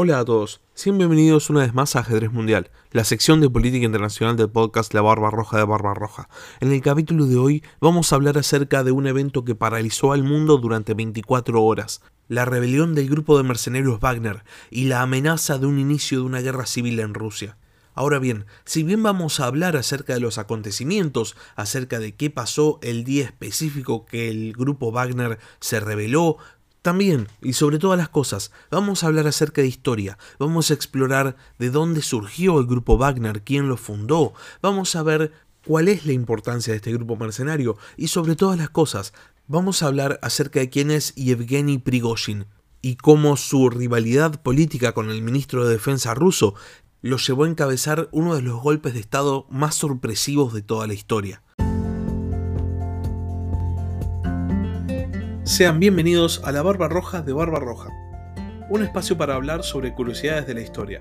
Hola a todos, sean bienvenidos una vez más a Ajedrez Mundial, la sección de política internacional del podcast La Barba Roja de Barba Roja. En el capítulo de hoy vamos a hablar acerca de un evento que paralizó al mundo durante 24 horas, la rebelión del grupo de mercenarios Wagner y la amenaza de un inicio de una guerra civil en Rusia. Ahora bien, si bien vamos a hablar acerca de los acontecimientos, acerca de qué pasó el día específico que el grupo Wagner se rebeló, también, y sobre todas las cosas, vamos a hablar acerca de historia, vamos a explorar de dónde surgió el grupo Wagner, quién lo fundó, vamos a ver cuál es la importancia de este grupo mercenario. Y sobre todas las cosas, vamos a hablar acerca de quién es Yevgeny Prigozhin y cómo su rivalidad política con el ministro de Defensa ruso lo llevó a encabezar uno de los golpes de Estado más sorpresivos de toda la historia. Sean bienvenidos a la Barba Roja de Barba Roja, un espacio para hablar sobre curiosidades de la historia.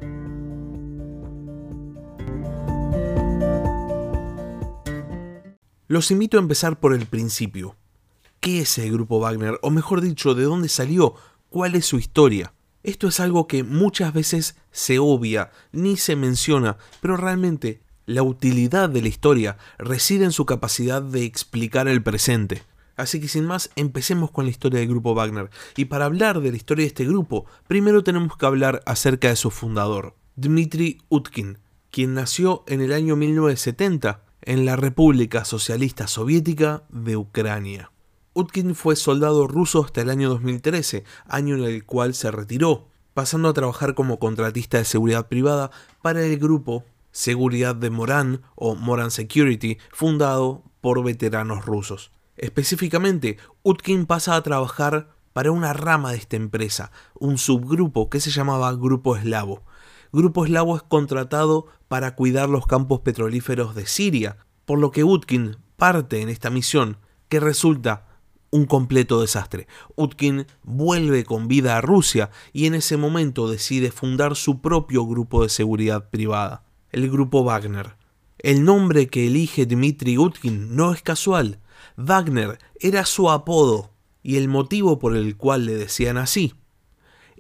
Los invito a empezar por el principio. ¿Qué es el grupo Wagner? O mejor dicho, ¿de dónde salió? ¿Cuál es su historia? Esto es algo que muchas veces se obvia, ni se menciona, pero realmente la utilidad de la historia reside en su capacidad de explicar el presente. Así que sin más, empecemos con la historia del grupo Wagner. Y para hablar de la historia de este grupo, primero tenemos que hablar acerca de su fundador, Dmitry Utkin, quien nació en el año 1970 en la República Socialista Soviética de Ucrania. Utkin fue soldado ruso hasta el año 2013, año en el cual se retiró, pasando a trabajar como contratista de seguridad privada para el grupo Seguridad de Moran o Moran Security, fundado por veteranos rusos. Específicamente, Utkin pasa a trabajar para una rama de esta empresa, un subgrupo que se llamaba Grupo Eslavo. Grupo Eslavo es contratado para cuidar los campos petrolíferos de Siria, por lo que Utkin parte en esta misión que resulta un completo desastre. Utkin vuelve con vida a Rusia y en ese momento decide fundar su propio grupo de seguridad privada, el grupo Wagner. El nombre que elige Dmitry Utkin no es casual, Wagner era su apodo y el motivo por el cual le decían así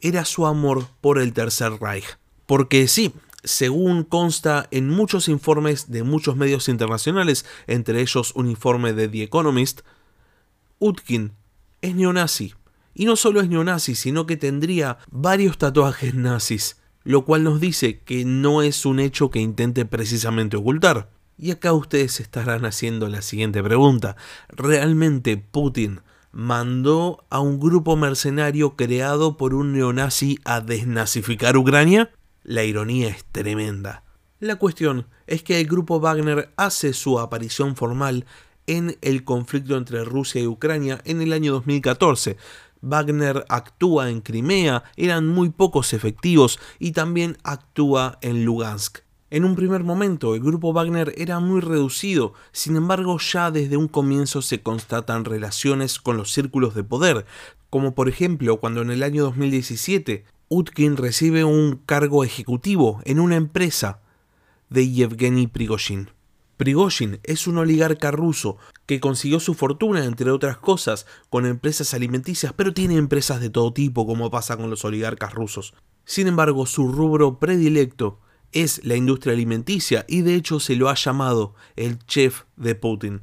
era su amor por el Tercer Reich. Porque sí, según consta en muchos informes de muchos medios internacionales, entre ellos un informe de The Economist, Utkin es neonazi. Y no solo es neonazi, sino que tendría varios tatuajes nazis, lo cual nos dice que no es un hecho que intente precisamente ocultar. Y acá ustedes estarán haciendo la siguiente pregunta. ¿Realmente Putin mandó a un grupo mercenario creado por un neonazi a desnazificar Ucrania? La ironía es tremenda. La cuestión es que el grupo Wagner hace su aparición formal en el conflicto entre Rusia y Ucrania en el año 2014. Wagner actúa en Crimea, eran muy pocos efectivos y también actúa en Lugansk. En un primer momento el grupo Wagner era muy reducido, sin embargo ya desde un comienzo se constatan relaciones con los círculos de poder, como por ejemplo cuando en el año 2017 Utkin recibe un cargo ejecutivo en una empresa de Yevgeny Prigozhin. Prigozhin es un oligarca ruso que consiguió su fortuna, entre otras cosas, con empresas alimenticias, pero tiene empresas de todo tipo, como pasa con los oligarcas rusos. Sin embargo, su rubro predilecto es la industria alimenticia y de hecho se lo ha llamado el chef de Putin.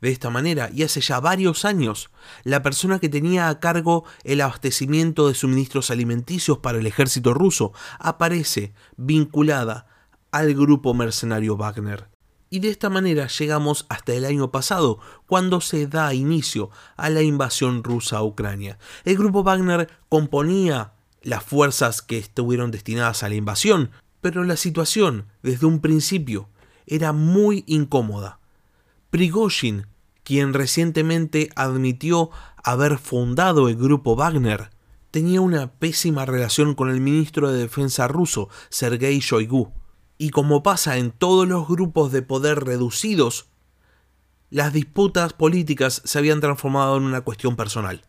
De esta manera, y hace ya varios años, la persona que tenía a cargo el abastecimiento de suministros alimenticios para el ejército ruso aparece vinculada al grupo mercenario Wagner. Y de esta manera llegamos hasta el año pasado, cuando se da inicio a la invasión rusa a Ucrania. El grupo Wagner componía las fuerzas que estuvieron destinadas a la invasión, pero la situación, desde un principio, era muy incómoda. Prigozhin, quien recientemente admitió haber fundado el grupo Wagner, tenía una pésima relación con el ministro de Defensa ruso, Sergei Shoigu. Y como pasa en todos los grupos de poder reducidos, las disputas políticas se habían transformado en una cuestión personal.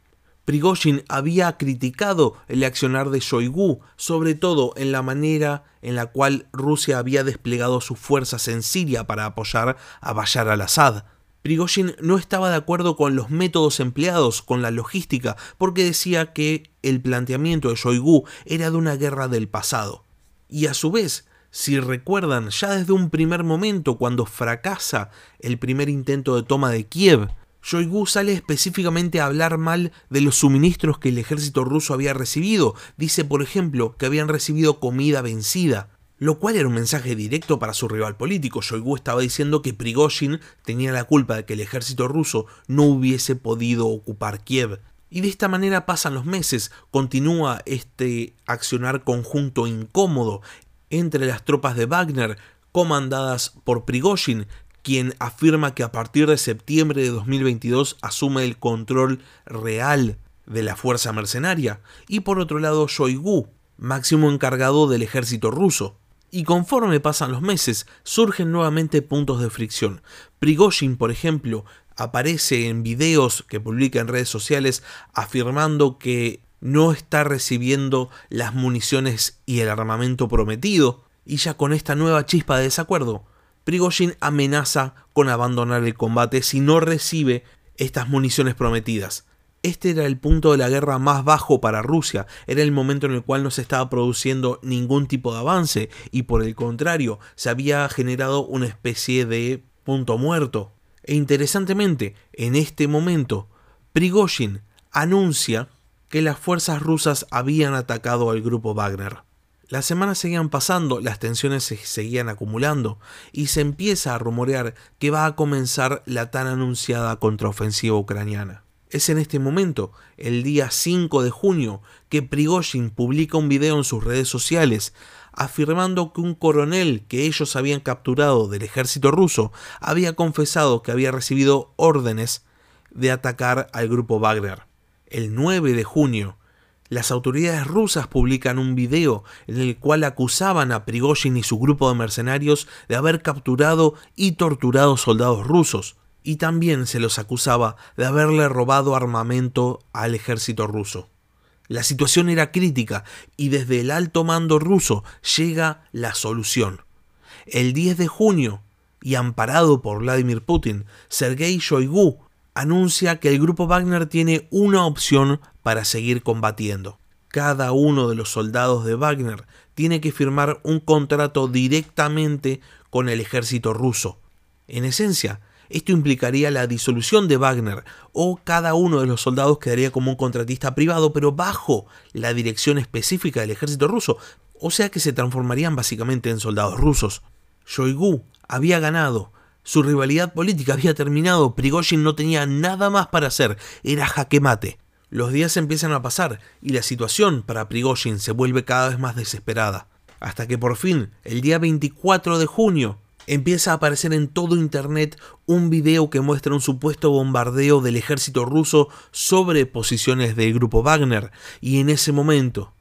Prigozhin había criticado el accionar de Shoigu, sobre todo en la manera en la cual Rusia había desplegado sus fuerzas en Siria para apoyar a Bashar al-Assad. Prigozhin no estaba de acuerdo con los métodos empleados, con la logística, porque decía que el planteamiento de Shoigu era de una guerra del pasado. Y a su vez, si recuerdan, ya desde un primer momento, cuando fracasa el primer intento de toma de Kiev, Shoigu sale específicamente a hablar mal de los suministros que el ejército ruso había recibido. Dice, por ejemplo, que habían recibido comida vencida, lo cual era un mensaje directo para su rival político. Shoigu estaba diciendo que Prigozhin tenía la culpa de que el ejército ruso no hubiese podido ocupar Kiev. Y de esta manera pasan los meses, continúa este accionar conjunto incómodo entre las tropas de Wagner, comandadas por Prigozhin, quien afirma que a partir de septiembre de 2022 asume el control real de la fuerza mercenaria, y por otro lado Shoigu, máximo encargado del ejército ruso. Y conforme pasan los meses, surgen nuevamente puntos de fricción. Prigozhin, por ejemplo, aparece en videos que publica en redes sociales afirmando que no está recibiendo las municiones y el armamento prometido, y ya con esta nueva chispa de desacuerdo, Prigozhin amenaza con abandonar el combate si no recibe estas municiones prometidas. Este era el punto de la guerra más bajo para Rusia, era el momento en el cual no se estaba produciendo ningún tipo de avance y por el contrario se había generado una especie de punto muerto. E interesantemente, en este momento, Prigozhin anuncia que las fuerzas rusas habían atacado al grupo Wagner. Las semanas seguían pasando, las tensiones se seguían acumulando y se empieza a rumorear que va a comenzar la tan anunciada contraofensiva ucraniana. Es en este momento, el día 5 de junio, que Prigozhin publica un video en sus redes sociales afirmando que un coronel que ellos habían capturado del ejército ruso había confesado que había recibido órdenes de atacar al grupo Wagner. El 9 de junio, las autoridades rusas publican un video en el cual acusaban a Prigozhin y su grupo de mercenarios de haber capturado y torturado soldados rusos, y también se los acusaba de haberle robado armamento al ejército ruso. La situación era crítica y desde el alto mando ruso llega la solución. El 10 de junio, y amparado por Vladimir Putin, Sergei Shoigu anuncia que el grupo Wagner tiene una opción para seguir combatiendo. Cada uno de los soldados de Wagner tiene que firmar un contrato directamente con el ejército ruso. En esencia, esto implicaría la disolución de Wagner o cada uno de los soldados quedaría como un contratista privado pero bajo la dirección específica del ejército ruso, o sea que se transformarían básicamente en soldados rusos. Shoigu había ganado, su rivalidad política había terminado, Prigozhin no tenía nada más para hacer, era jaque mate. Los días empiezan a pasar y la situación para Prigozhin se vuelve cada vez más desesperada. Hasta que por fin, el día 24 de junio, empieza a aparecer en todo Internet un video que muestra un supuesto bombardeo del ejército ruso sobre posiciones del grupo Wagner. Y en ese momento,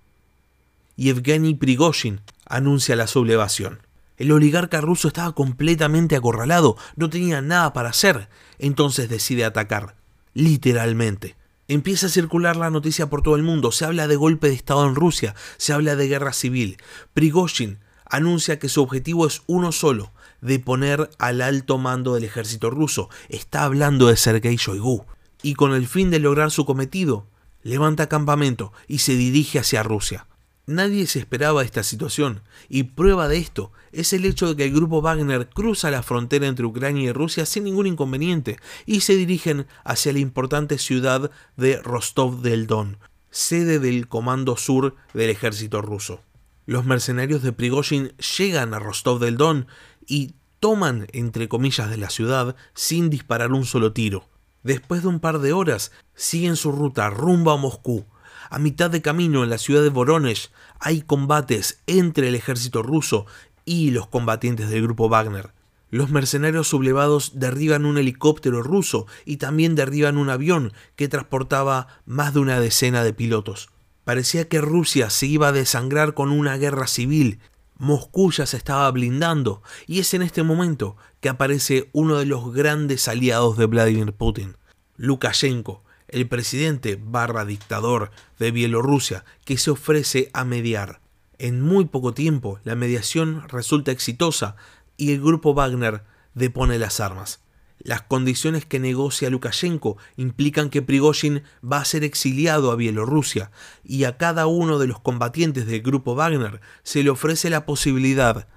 Yevgeny Prigozhin anuncia la sublevación. El oligarca ruso estaba completamente acorralado, no tenía nada para hacer, entonces decide atacar, literalmente. Empieza a circular la noticia por todo el mundo, se habla de golpe de Estado en Rusia, se habla de guerra civil. Prigozhin anuncia que su objetivo es uno solo, de poner al alto mando del ejército ruso. Está hablando de Sergei Shoigu. Y con el fin de lograr su cometido, levanta campamento y se dirige hacia Rusia. Nadie se esperaba esta situación, y prueba de esto es el hecho de que el grupo Wagner cruza la frontera entre Ucrania y Rusia sin ningún inconveniente y se dirigen hacia la importante ciudad de Rostov del Don, sede del Comando Sur del ejército ruso. Los mercenarios de Prigozhin llegan a Rostov del Don y toman, entre comillas, de la ciudad sin disparar un solo tiro. Después de un par de horas, siguen su ruta rumbo a Moscú, a mitad de camino en la ciudad de Voronezh hay combates entre el ejército ruso y los combatientes del grupo Wagner. Los mercenarios sublevados derriban un helicóptero ruso y también derriban un avión que transportaba más de una decena de pilotos. Parecía que Rusia se iba a desangrar con una guerra civil. Moscú ya se estaba blindando y es en este momento que aparece uno de los grandes aliados de Vladimir Putin, Lukashenko, el presidente barra dictador de Bielorrusia, que se ofrece a mediar. En muy poco tiempo la mediación resulta exitosa y el grupo Wagner depone las armas. Las condiciones que negocia Lukashenko implican que Prigozhin va a ser exiliado a Bielorrusia y a cada uno de los combatientes del grupo Wagner se le ofrece la posibilidad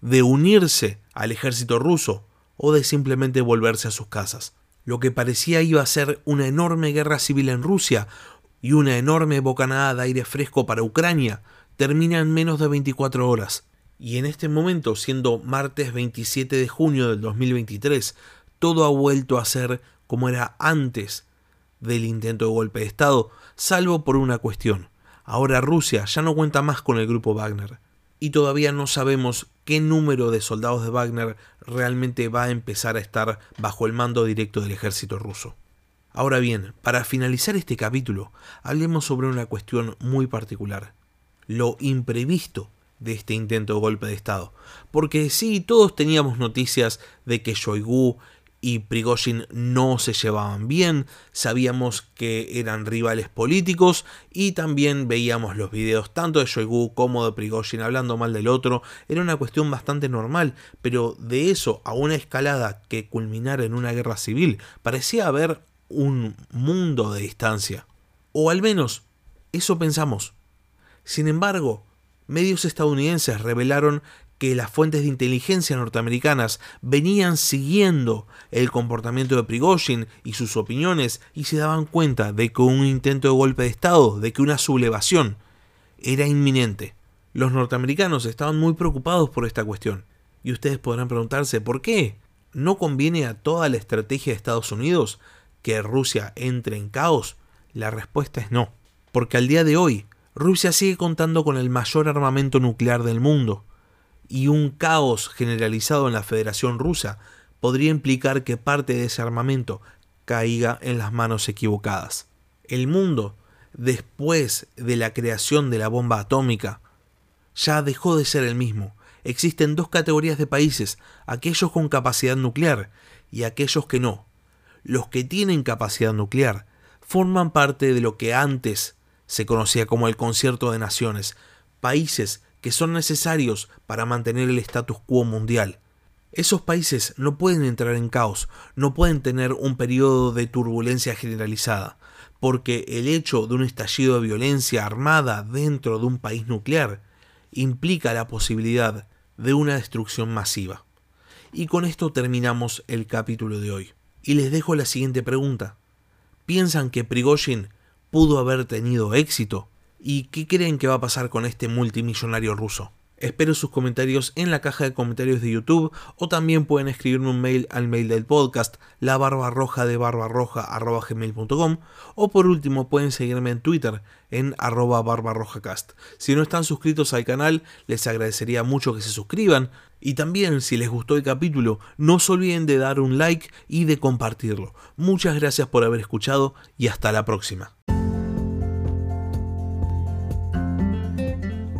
de unirse al ejército ruso o de simplemente volverse a sus casas. Lo que parecía iba a ser una enorme guerra civil en Rusia y una enorme bocanada de aire fresco para Ucrania termina en menos de 24 horas. Y en este momento, siendo martes 27 de junio del 2023, todo ha vuelto a ser como era antes del intento de golpe de Estado, salvo por una cuestión. Ahora Rusia ya no cuenta más con el grupo Wagner y todavía no sabemos qué número de soldados de Wagner realmente va a empezar a estar bajo el mando directo del ejército ruso. Ahora bien, para finalizar este capítulo, hablemos sobre una cuestión muy particular, lo imprevisto de este intento de golpe de Estado. Porque sí, todos teníamos noticias de que Shoigu y Prigozhin no se llevaban bien, sabíamos que eran rivales políticos y también veíamos los videos tanto de Shoigu como de Prigozhin hablando mal del otro, era una cuestión bastante normal, pero de eso a una escalada que culminara en una guerra civil, parecía haber un mundo de distancia. O al menos, eso pensamos. Sin embargo, medios estadounidenses revelaron que las fuentes de inteligencia norteamericanas venían siguiendo el comportamiento de Prigozhin y sus opiniones y se daban cuenta de que un intento de golpe de Estado, de que una sublevación era inminente. Los norteamericanos estaban muy preocupados por esta cuestión. Y ustedes podrán preguntarse, ¿por qué? ¿No conviene a toda la estrategia de Estados Unidos que Rusia entre en caos? La respuesta es no. Porque al día de hoy, Rusia sigue contando con el mayor armamento nuclear del mundo y un caos generalizado en la Federación Rusa podría implicar que parte de ese armamento caiga en las manos equivocadas. El mundo, después de la creación de la bomba atómica, ya dejó de ser el mismo. Existen dos categorías de países, aquellos con capacidad nuclear y aquellos que no. Los que tienen capacidad nuclear forman parte de lo que antes se conocía como el concierto de naciones, países que son necesarios para mantener el status quo mundial. Esos países no pueden entrar en caos, no pueden tener un periodo de turbulencia generalizada, porque el hecho de un estallido de violencia armada dentro de un país nuclear implica la posibilidad de una destrucción masiva. Y con esto terminamos el capítulo de hoy. Y les dejo la siguiente pregunta. ¿Piensan que Prigozhin pudo haber tenido éxito ¿Y qué creen que va a pasar con este multimillonario ruso? Espero sus comentarios en la caja de comentarios de YouTube o también pueden escribirme un mail al mail del podcast la de gmail.com o por último pueden seguirme en Twitter en arroba barbarrojacast. Si no están suscritos al canal les agradecería mucho que se suscriban y también si les gustó el capítulo no se olviden de dar un like y de compartirlo. Muchas gracias por haber escuchado y hasta la próxima.